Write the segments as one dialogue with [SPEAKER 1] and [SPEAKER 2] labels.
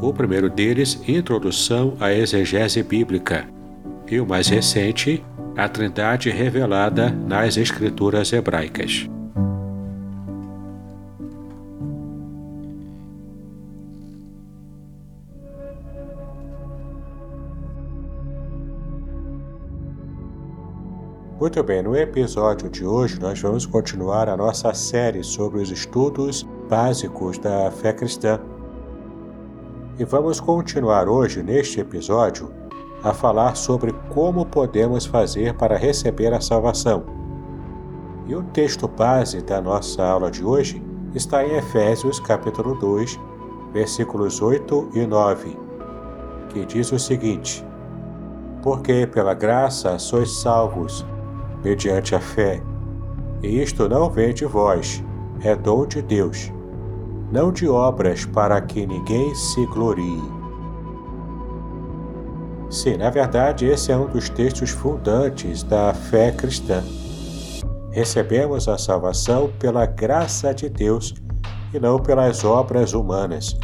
[SPEAKER 1] o primeiro deles, Introdução à Exegese Bíblica, e o mais recente, A Trindade Revelada nas Escrituras Hebraicas. Muito bem, no episódio de hoje nós vamos continuar a nossa série sobre os estudos básicos da fé cristã e vamos continuar hoje, neste episódio, a falar sobre como podemos fazer para receber a salvação. E o texto base da nossa aula de hoje está em Efésios capítulo 2, versículos 8 e 9, que diz o seguinte: Porque pela graça sois salvos, mediante a fé, e isto não vem de vós, é dom de Deus não de obras para que ninguém se glorie. Sim, na verdade, esse é um dos textos fundantes da fé cristã. Recebemos a salvação pela graça de Deus e não pelas obras humanas.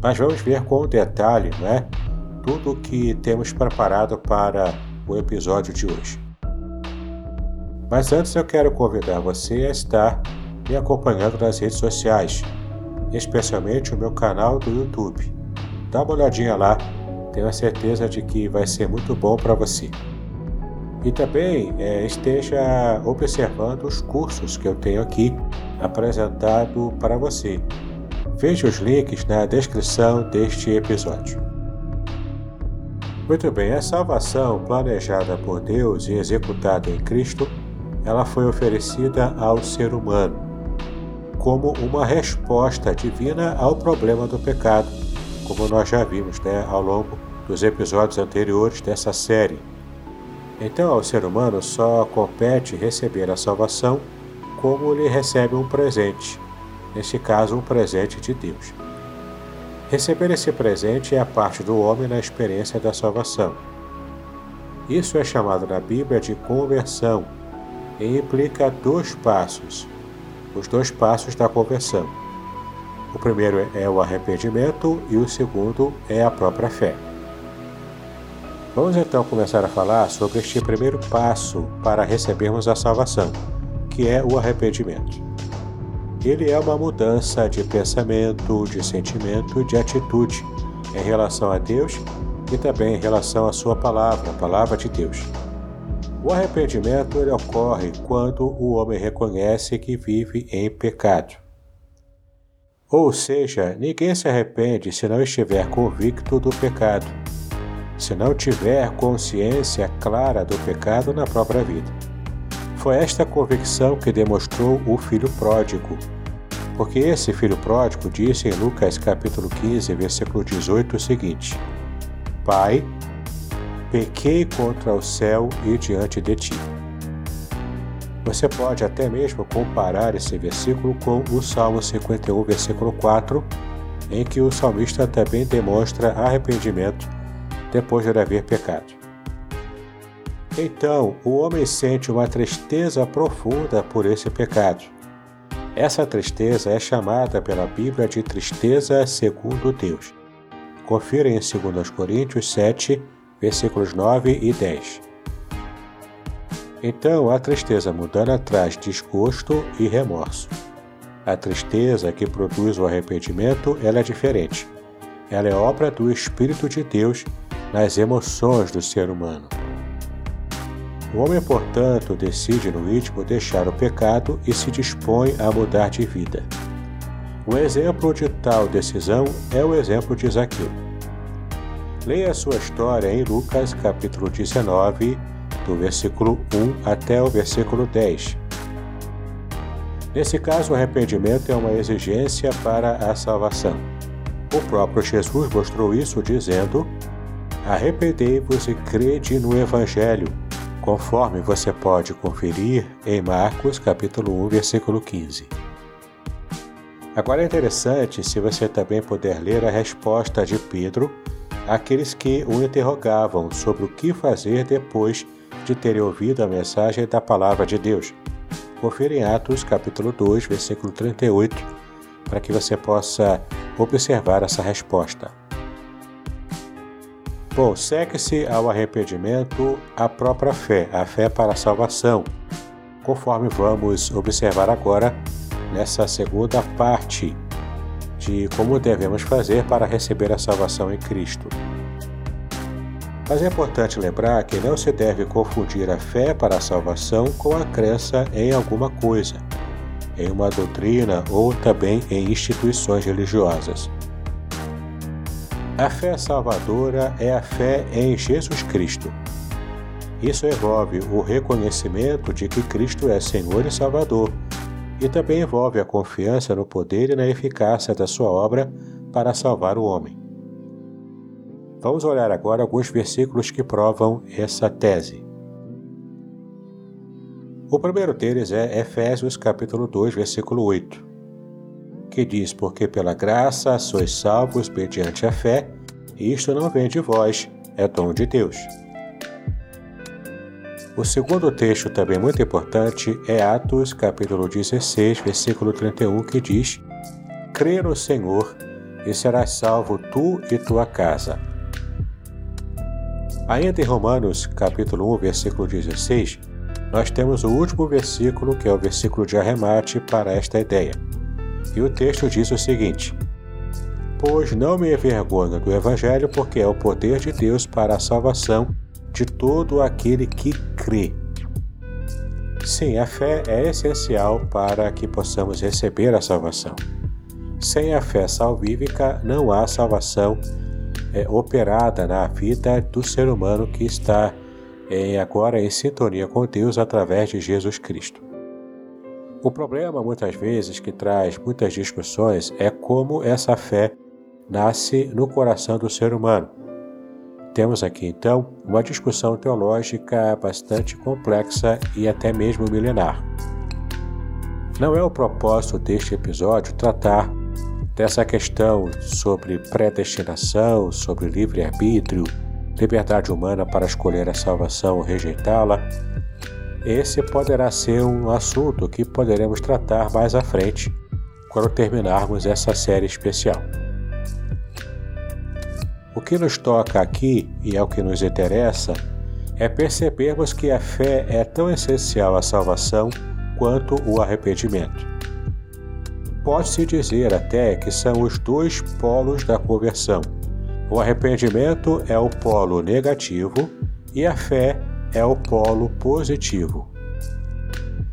[SPEAKER 1] Mas vamos ver com detalhe, não é? Tudo o que temos preparado para o episódio de hoje. Mas antes eu quero convidar você a estar me acompanhando nas redes sociais especialmente o meu canal do YouTube. Dá uma olhadinha lá, tenho a certeza de que vai ser muito bom para você. E também é, esteja observando os cursos que eu tenho aqui apresentado para você. Veja os links na descrição deste episódio. Muito bem, a salvação planejada por Deus e executada em Cristo, ela foi oferecida ao ser humano como uma resposta divina ao problema do pecado, como nós já vimos né, ao longo dos episódios anteriores dessa série. Então, ao ser humano só compete receber a salvação como ele recebe um presente, neste caso, um presente de Deus. Receber esse presente é a parte do homem na experiência da salvação. Isso é chamado na Bíblia de conversão e implica dois passos os dois passos da conversão. O primeiro é o arrependimento e o segundo é a própria fé. Vamos então começar a falar sobre este primeiro passo para recebermos a salvação, que é o arrependimento. Ele é uma mudança de pensamento, de sentimento de atitude em relação a Deus e também em relação à Sua palavra, a palavra de Deus. O arrependimento ele ocorre quando o homem reconhece que vive em pecado. Ou seja, ninguém se arrepende se não estiver convicto do pecado, se não tiver consciência clara do pecado na própria vida. Foi esta convicção que demonstrou o filho pródigo, porque esse filho pródigo disse em Lucas capítulo 15, versículo 18 o seguinte: Pai, pequei contra o céu e diante de ti. Você pode até mesmo comparar esse versículo com o Salmo 51, versículo 4, em que o salmista também demonstra arrependimento depois de haver pecado. Então, o homem sente uma tristeza profunda por esse pecado. Essa tristeza é chamada pela Bíblia de tristeza segundo Deus. Confira em 2 Coríntios 7, versículos 9 e 10. Então a tristeza mundana traz desgosto e remorso. A tristeza que produz o arrependimento ela é diferente. Ela é obra do Espírito de Deus nas emoções do ser humano. O homem, portanto, decide no íntimo deixar o pecado e se dispõe a mudar de vida. Um exemplo de tal decisão é o exemplo de Zaqueu. Leia sua história em Lucas capítulo 19, do versículo 1 até o versículo 10. Nesse caso, o arrependimento é uma exigência para a salvação. O próprio Jesus mostrou isso dizendo: Arrependei-vos e crede no Evangelho, conforme você pode conferir em Marcos capítulo 1, versículo 15. Agora é interessante se você também puder ler a resposta de Pedro àqueles que o interrogavam sobre o que fazer depois de terem ouvido a mensagem da palavra de Deus. Confira em Atos capítulo 2, versículo 38, para que você possa observar essa resposta. Bom, segue-se ao arrependimento a própria fé, a fé para a salvação, conforme vamos observar agora nessa segunda parte de como devemos fazer para receber a salvação em Cristo. Mas é importante lembrar que não se deve confundir a fé para a salvação com a crença em alguma coisa, em uma doutrina ou também em instituições religiosas. A fé salvadora é a fé em Jesus Cristo. Isso envolve o reconhecimento de que Cristo é Senhor e Salvador, e também envolve a confiança no poder e na eficácia da sua obra para salvar o homem. Vamos olhar agora alguns versículos que provam essa tese. O primeiro deles é Efésios capítulo 2, versículo 8, que diz: Porque pela graça sois salvos mediante a fé, e isto não vem de vós, é dom de Deus. O segundo texto, também muito importante, é Atos, capítulo 16, versículo 31, que diz: Crê no Senhor e serás salvo tu e tua casa. Ainda em Romanos, capítulo 1, versículo 16, nós temos o último versículo, que é o versículo de arremate para esta ideia. E o texto diz o seguinte: Pois não me envergonho do Evangelho, porque é o poder de Deus para a salvação de todo aquele que crê. Sim, a fé é essencial para que possamos receber a salvação. Sem a fé salvífica, não há salvação é, operada na vida do ser humano que está é, agora em sintonia com Deus através de Jesus Cristo. O problema, muitas vezes, que traz muitas discussões é como essa fé nasce no coração do ser humano temos aqui então uma discussão teológica bastante complexa e até mesmo milenar. Não é o propósito deste episódio tratar dessa questão sobre predestinação, sobre livre-arbítrio, liberdade humana para escolher a salvação ou rejeitá-la. Esse poderá ser um assunto que poderemos tratar mais à frente, quando terminarmos essa série especial. O que nos toca aqui, e é o que nos interessa, é percebermos que a fé é tão essencial à salvação quanto o arrependimento. Pode-se dizer até que são os dois polos da conversão. O arrependimento é o polo negativo e a fé é o polo positivo.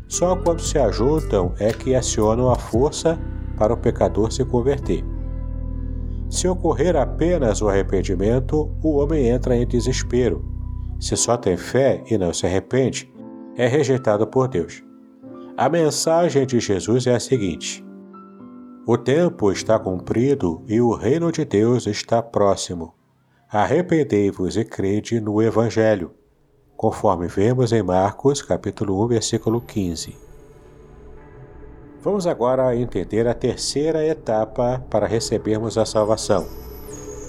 [SPEAKER 1] Só quando se ajuntam é que acionam a força para o pecador se converter. Se ocorrer apenas o arrependimento, o homem entra em desespero. Se só tem fé e não se arrepende, é rejeitado por Deus. A mensagem de Jesus é a seguinte: O tempo está cumprido e o reino de Deus está próximo. Arrependei-vos e crede no Evangelho, conforme vemos em Marcos, capítulo 1, versículo 15. Vamos agora entender a terceira etapa para recebermos a salvação.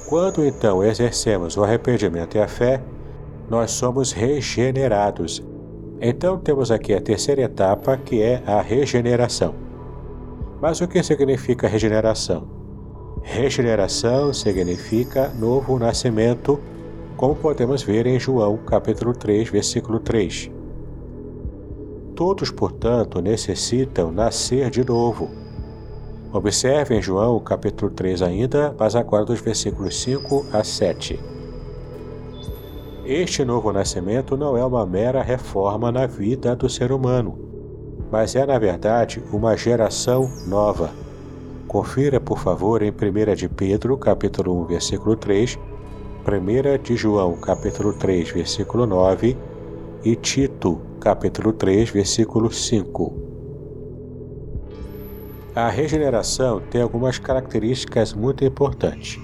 [SPEAKER 1] Quando então exercemos o arrependimento e a fé, nós somos regenerados. Então temos aqui a terceira etapa, que é a regeneração. Mas o que significa regeneração? Regeneração significa novo nascimento, como podemos ver em João capítulo 3, versículo 3. Todos, portanto, necessitam nascer de novo. Observe em João capítulo 3 ainda, mas agora dos versículos 5 a 7. Este novo nascimento não é uma mera reforma na vida do ser humano, mas é, na verdade, uma geração nova. Confira, por favor, em 1 de Pedro, capítulo 1, versículo 3, 1 de João, capítulo 3, versículo 9 e Tito, capítulo 3, versículo 5. A regeneração tem algumas características muito importantes.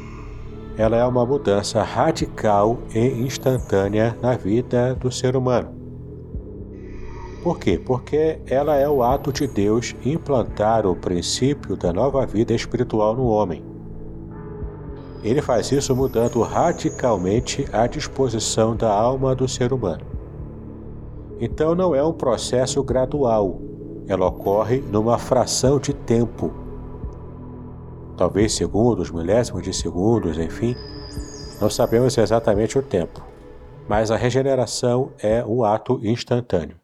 [SPEAKER 1] Ela é uma mudança radical e instantânea na vida do ser humano. Por quê? Porque ela é o ato de Deus implantar o princípio da nova vida espiritual no homem. Ele faz isso mudando radicalmente a disposição da alma do ser humano. Então não é um processo gradual, ela ocorre numa fração de tempo. Talvez segundos, milésimos de segundos, enfim. Não sabemos exatamente o tempo, mas a regeneração é um ato instantâneo.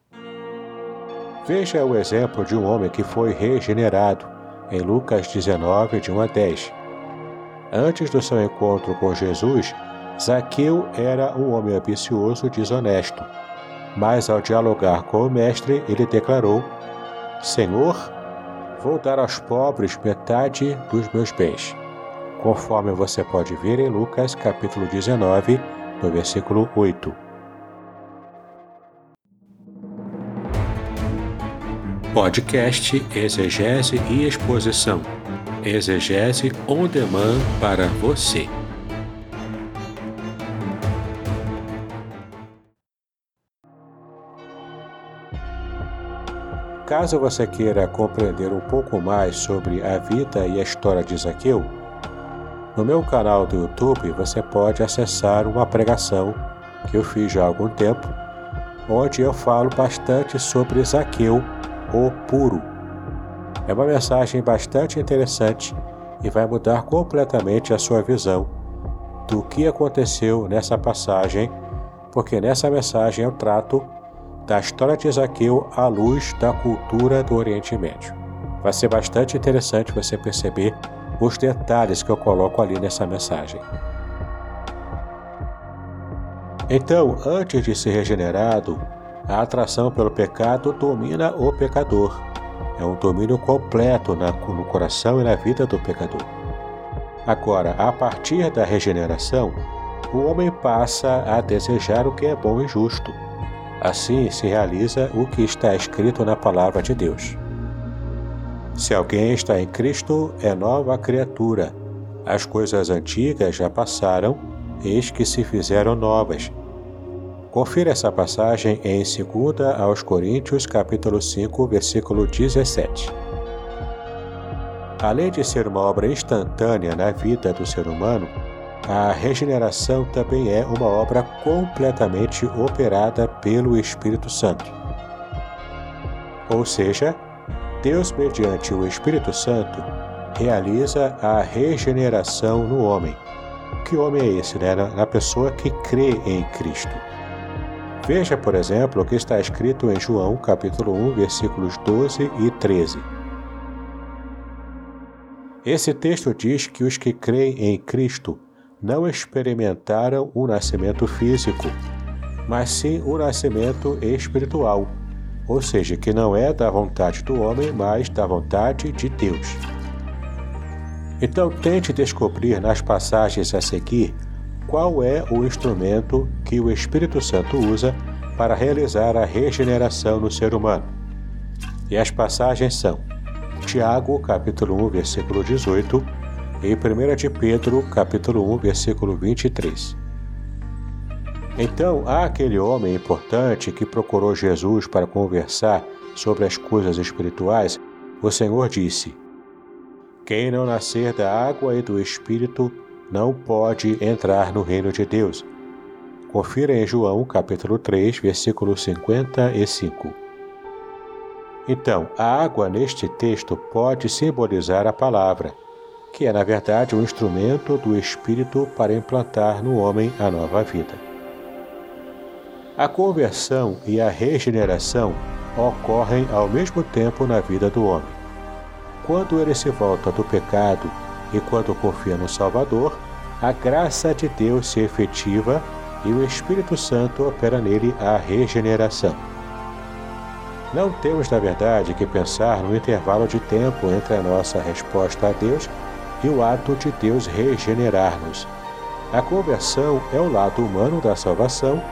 [SPEAKER 1] Veja o exemplo de um homem que foi regenerado em Lucas 19, de 1 a 10. Antes do seu encontro com Jesus, Zaqueu era um homem ambicioso e desonesto, mas ao dialogar com o Mestre, ele declarou Senhor, vou dar aos pobres metade dos meus bens, conforme você pode ver em Lucas capítulo 19, no versículo 8. Podcast Exegese e Exposição. Exegese on demand para você. Caso você queira compreender um pouco mais sobre a vida e a história de Zaqueu, no meu canal do YouTube você pode acessar uma pregação que eu fiz já há algum tempo, onde eu falo bastante sobre Zaqueu, o puro. É uma mensagem bastante interessante e vai mudar completamente a sua visão do que aconteceu nessa passagem, porque nessa mensagem eu trato da história de Zaqueu à luz da cultura do Oriente Médio. Vai ser bastante interessante você perceber os detalhes que eu coloco ali nessa mensagem. Então, antes de ser regenerado, a atração pelo pecado domina o pecador. É um domínio completo no coração e na vida do pecador. Agora, a partir da regeneração, o homem passa a desejar o que é bom e justo Assim se realiza o que está escrito na palavra de Deus. Se alguém está em Cristo, é nova criatura. As coisas antigas já passaram, eis que se fizeram novas. Confira essa passagem em 2 aos Coríntios, capítulo 5, versículo 17. Além de ser uma obra instantânea na vida do ser humano, a regeneração também é uma obra completamente operada pelo Espírito Santo. Ou seja, Deus, mediante o Espírito Santo, realiza a regeneração no homem. Que homem é esse, né? Na pessoa que crê em Cristo. Veja, por exemplo, o que está escrito em João, capítulo 1, versículos 12 e 13. Esse texto diz que os que creem em Cristo não experimentaram o nascimento físico, mas sim o nascimento espiritual, ou seja, que não é da vontade do homem, mas da vontade de Deus. Então, tente descobrir nas passagens a seguir qual é o instrumento que o Espírito Santo usa para realizar a regeneração no ser humano. E as passagens são Tiago, capítulo 1, versículo 18, em 1 de Pedro, capítulo 1, versículo 23. Então, há aquele homem importante que procurou Jesus para conversar sobre as coisas espirituais, o Senhor disse: Quem não nascer da água e do Espírito não pode entrar no reino de Deus. Confira em João, capítulo 3, versículo 55. Então, a água neste texto pode simbolizar a palavra que é, na verdade, um instrumento do Espírito para implantar no homem a nova vida. A conversão e a regeneração ocorrem ao mesmo tempo na vida do homem. Quando ele se volta do pecado e quando confia no Salvador, a graça de Deus se efetiva e o Espírito Santo opera nele a regeneração. Não temos, na verdade, que pensar no intervalo de tempo entre a nossa resposta a Deus e o ato de Deus regenerar-nos. A conversão é o lado humano da salvação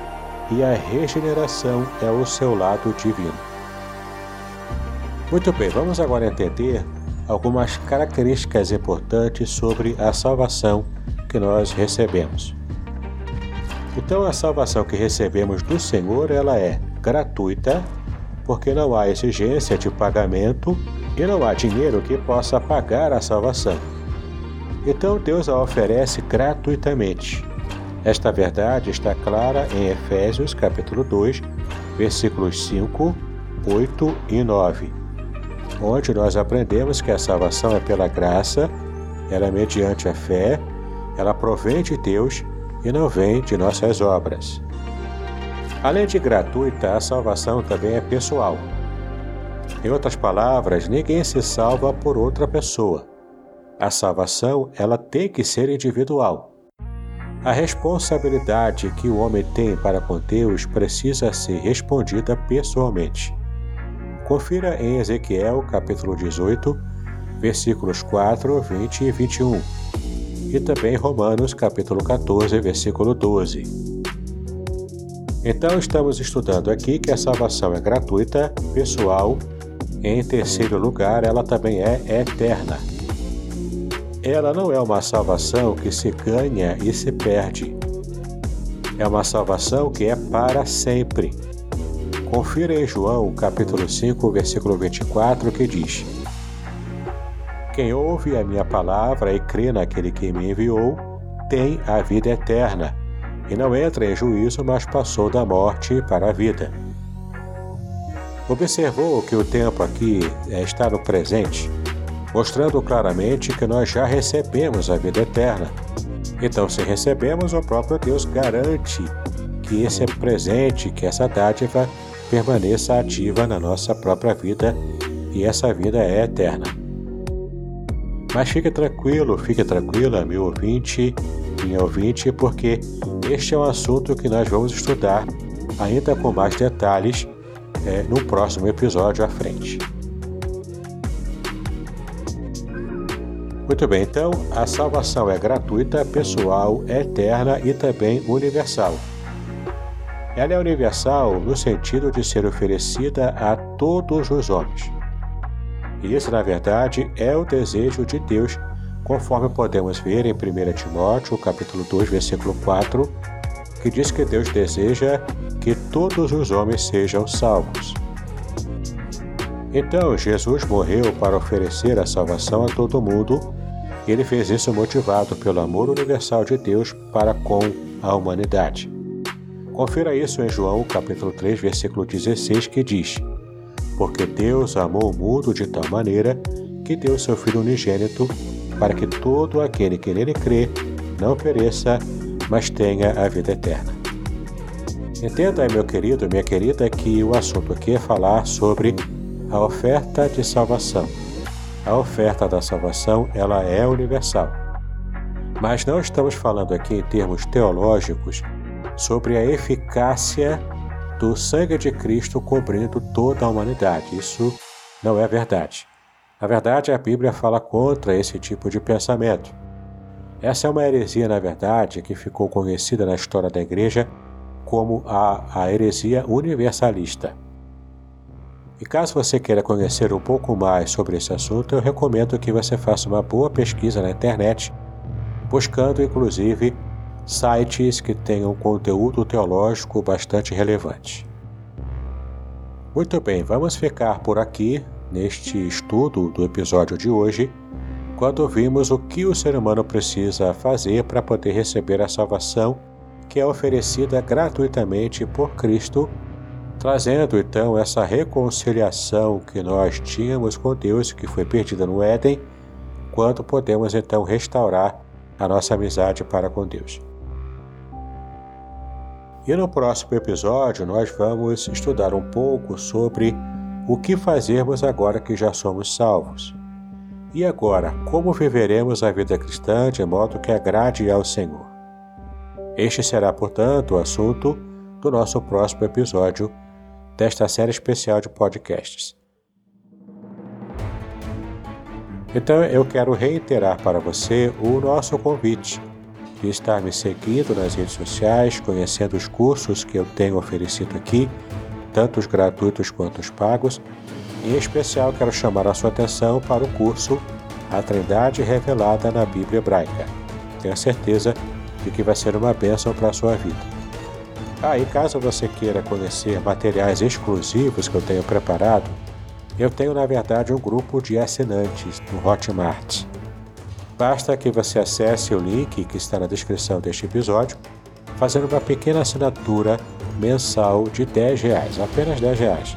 [SPEAKER 1] e a regeneração é o seu lado divino. Muito bem, vamos agora entender algumas características importantes sobre a salvação que nós recebemos. Então, a salvação que recebemos do Senhor, ela é gratuita, porque não há exigência de pagamento e não há dinheiro que possa pagar a salvação. Então, Deus a oferece gratuitamente. Esta verdade está clara em Efésios capítulo 2, versículos 5, 8 e 9 onde nós aprendemos que a salvação é pela graça, ela é mediante a fé, ela provém de Deus e não vem de nossas obras. Além de gratuita, a salvação também é pessoal. Em outras palavras, ninguém se salva por outra pessoa. A salvação, ela tem que ser individual. A responsabilidade que o homem tem para com Deus precisa ser respondida pessoalmente. Confira em Ezequiel capítulo 18, versículos 4, 20 e 21, e também Romanos capítulo 14, versículo 12. Então estamos estudando aqui que a salvação é gratuita, pessoal, em terceiro lugar, ela também é eterna. Ela não é uma salvação que se ganha e se perde. É uma salvação que é para sempre Confira em João, capítulo 5, versículo 24, que diz: Quem ouve a minha palavra e crê naquele que me enviou, tem a vida eterna, e não entra em juízo, mas passou da morte para a vida. Observou que o tempo aqui é está no presente, mostrando claramente que nós já recebemos a vida eterna. Então, se recebemos, o próprio Deus garante que esse presente, que essa dádiva permaneça ativa na nossa própria vida e essa vida é eterna. Mas fique tranquilo, fique tranquila, meu ouvinte, minha ouvinte, porque este é um assunto que nós vamos estudar ainda com mais detalhes é, no próximo episódio à frente. Muito bem, então a salvação é gratuita, pessoal, eterna e também universal. Ela é universal no sentido de ser oferecida a todos os homens. E isso, na verdade, é o desejo de Deus, conforme podemos ver em 1 Timóteo, capítulo 2, versículo 4, que diz que Deus deseja que todos os homens sejam salvos. Então, Jesus morreu para oferecer a salvação a todo mundo, ele fez isso motivado pelo amor universal de Deus para com a humanidade. Confira isso em João capítulo 3, versículo 16, que diz: Porque Deus amou o mundo de tal maneira que deu seu Filho unigênito, para que todo aquele que nele crê não pereça, mas tenha a vida eterna. Entenda meu querido, minha querida, que o assunto aqui é falar sobre a oferta de salvação. A oferta da salvação, ela é universal. Mas não estamos falando aqui em termos teológicos sobre a eficácia do sangue de Cristo cobrindo toda a humanidade. Isso não é verdade. Na verdade, a Bíblia fala contra esse tipo de pensamento. Essa é uma heresia, na verdade, que ficou conhecida na história da Igreja como a, a heresia universalista. E caso você queira conhecer um pouco mais sobre esse assunto, eu recomendo que você faça uma boa pesquisa na internet, buscando inclusive sites que tenham conteúdo teológico bastante relevante. Muito bem, vamos ficar por aqui neste estudo do episódio de hoje, quando vimos o que o ser humano precisa fazer para poder receber a salvação que é oferecida gratuitamente por Cristo, trazendo então essa reconciliação que nós tínhamos com Deus, que foi perdida no Éden, quando podemos então restaurar a nossa amizade para com Deus. E no próximo episódio nós vamos estudar um pouco sobre o que fazermos agora que já somos salvos. E agora, como viveremos a vida cristã de modo que agrade ao Senhor? Este será, portanto, o assunto do nosso próximo episódio desta série especial de podcasts. Então eu quero reiterar para você o nosso convite de estar me seguindo nas redes sociais, conhecendo os cursos que eu tenho oferecido aqui, tanto os gratuitos quanto os pagos. Em especial, quero chamar a sua atenção para o curso A Trindade Revelada na Bíblia Hebraica. Tenho certeza de que vai ser uma bênção para a sua vida. Ah, e caso você queira conhecer materiais exclusivos que eu tenho preparado, eu tenho na verdade um grupo de assinantes no Hotmart. Basta que você acesse o link que está na descrição deste episódio, fazendo uma pequena assinatura mensal de 10 reais, apenas 10 reais.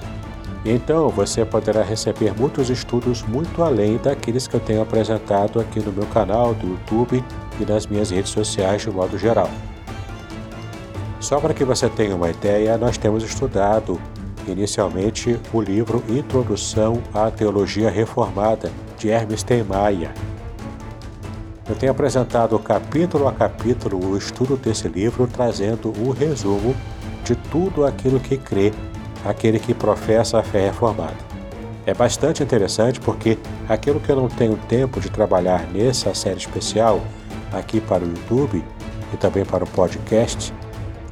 [SPEAKER 1] Então você poderá receber muitos estudos muito além daqueles que eu tenho apresentado aqui no meu canal do YouTube e nas minhas redes sociais de modo geral. Só para que você tenha uma ideia, nós temos estudado inicialmente o livro Introdução à Teologia Reformada, de Hermes Maia. Eu tenho apresentado capítulo a capítulo o estudo desse livro, trazendo um resumo de tudo aquilo que crê aquele que professa a fé reformada. É bastante interessante porque aquilo que eu não tenho tempo de trabalhar nessa série especial, aqui para o YouTube e também para o podcast,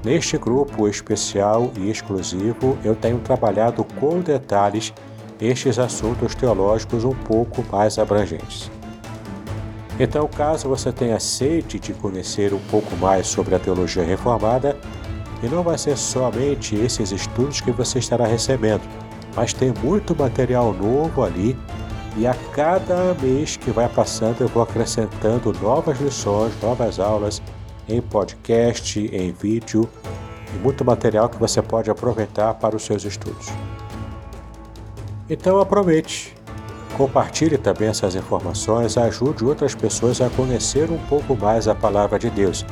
[SPEAKER 1] Neste grupo especial e exclusivo, eu tenho trabalhado com detalhes estes assuntos teológicos um pouco mais abrangentes. Então, caso você tenha sede de conhecer um pouco mais sobre a teologia reformada, e não vai ser somente esses estudos que você estará recebendo, mas tem muito material novo ali e a cada mês que vai passando eu vou acrescentando novas lições, novas aulas em podcast, em vídeo e muito material que você pode aproveitar para os seus estudos. Então aproveite, compartilhe também essas informações, ajude outras pessoas a conhecer um pouco mais a palavra de Deus.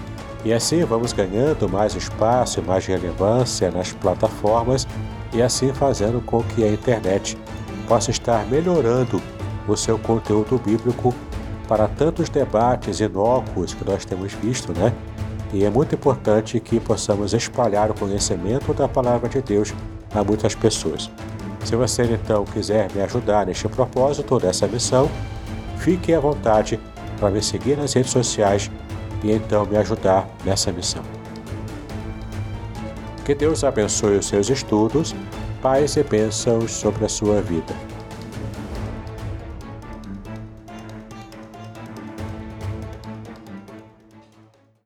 [SPEAKER 1] E assim vamos ganhando mais espaço e mais relevância nas plataformas e assim fazendo com que a internet possa estar melhorando o seu conteúdo bíblico para tantos debates inócuos que nós temos visto, né? E é muito importante que possamos espalhar o conhecimento da palavra de Deus a muitas pessoas. Se você então quiser me ajudar neste propósito, dessa missão, fique à vontade para me seguir nas redes sociais e então me ajudar nessa missão. Que Deus abençoe os seus estudos, paz e bênçãos sobre a sua vida.